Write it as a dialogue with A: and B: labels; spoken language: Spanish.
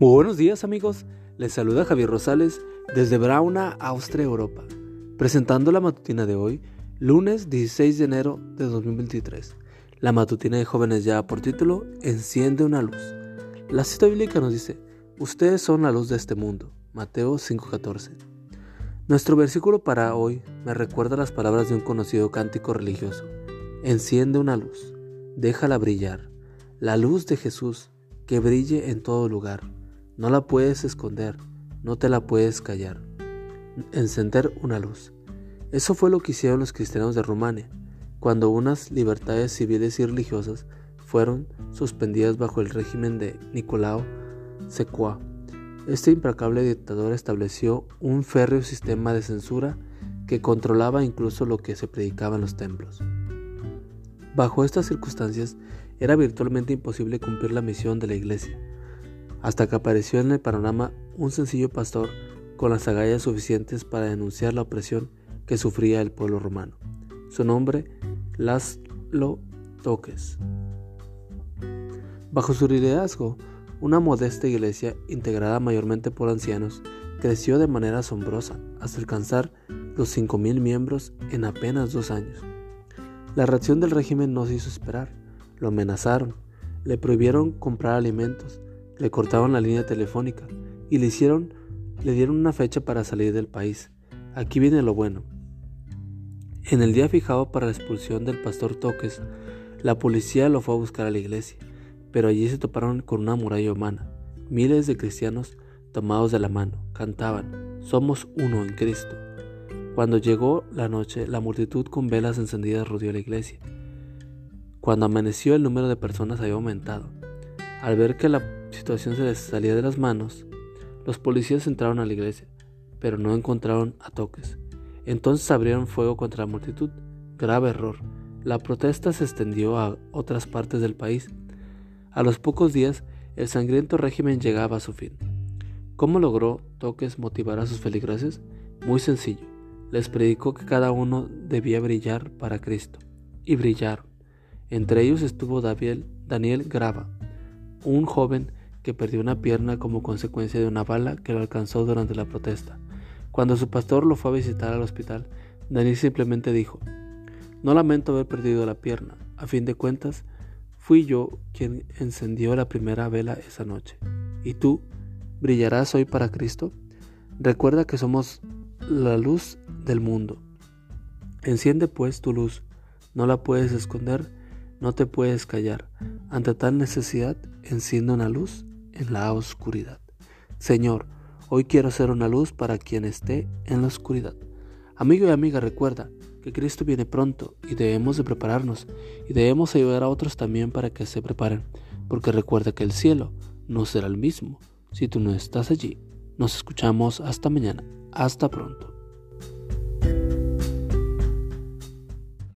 A: Muy buenos días amigos, les saluda Javier Rosales desde Brauna, Austria, Europa, presentando la matutina de hoy, lunes 16 de enero de 2023. La matutina de jóvenes ya por título Enciende una luz. La cita bíblica nos dice, ustedes son la luz de este mundo, Mateo 5:14. Nuestro versículo para hoy me recuerda las palabras de un conocido cántico religioso. Enciende una luz, déjala brillar, la luz de Jesús que brille en todo lugar no la puedes esconder, no te la puedes callar. Encender una luz. Eso fue lo que hicieron los cristianos de Rumania, cuando unas libertades civiles y religiosas fueron suspendidas bajo el régimen de Nicolao Secua. Este implacable dictador estableció un férreo sistema de censura que controlaba incluso lo que se predicaba en los templos. Bajo estas circunstancias era virtualmente imposible cumplir la misión de la Iglesia, hasta que apareció en el panorama un sencillo pastor con las agallas suficientes para denunciar la opresión que sufría el pueblo romano. Su nombre, Laszlo Toques. Bajo su liderazgo, una modesta iglesia, integrada mayormente por ancianos, creció de manera asombrosa hasta alcanzar los 5.000 miembros en apenas dos años. La reacción del régimen no se hizo esperar. Lo amenazaron, le prohibieron comprar alimentos, le cortaron la línea telefónica y le hicieron, le dieron una fecha para salir del país. Aquí viene lo bueno. En el día fijado para la expulsión del pastor Toques, la policía lo fue a buscar a la iglesia, pero allí se toparon con una muralla humana. Miles de cristianos tomados de la mano cantaban, Somos uno en Cristo. Cuando llegó la noche, la multitud con velas encendidas rodeó la iglesia. Cuando amaneció el número de personas había aumentado. Al ver que la situación se les salía de las manos, los policías entraron a la iglesia, pero no encontraron a toques. Entonces abrieron fuego contra la multitud. Grave error. La protesta se extendió a otras partes del país. A los pocos días, el sangriento régimen llegaba a su fin. ¿Cómo logró Toques motivar a sus feligreses? Muy sencillo. Les predicó que cada uno debía brillar para Cristo. Y brillaron. Entre ellos estuvo Daniel, Grava, un joven que perdió una pierna como consecuencia de una bala que lo alcanzó durante la protesta. Cuando su pastor lo fue a visitar al hospital, Daniel simplemente dijo, no lamento haber perdido la pierna, a fin de cuentas, fui yo quien encendió la primera vela esa noche. ¿Y tú brillarás hoy para Cristo? Recuerda que somos la luz del mundo. Enciende pues tu luz, no la puedes esconder, no te puedes callar. Ante tal necesidad, enciende una luz en la oscuridad. Señor, hoy quiero ser una luz para quien esté en la oscuridad. Amigo y amiga, recuerda que Cristo viene pronto y debemos de prepararnos y debemos ayudar a otros también para que se preparen, porque recuerda que el cielo no será el mismo si tú no estás allí. Nos escuchamos hasta mañana. Hasta pronto.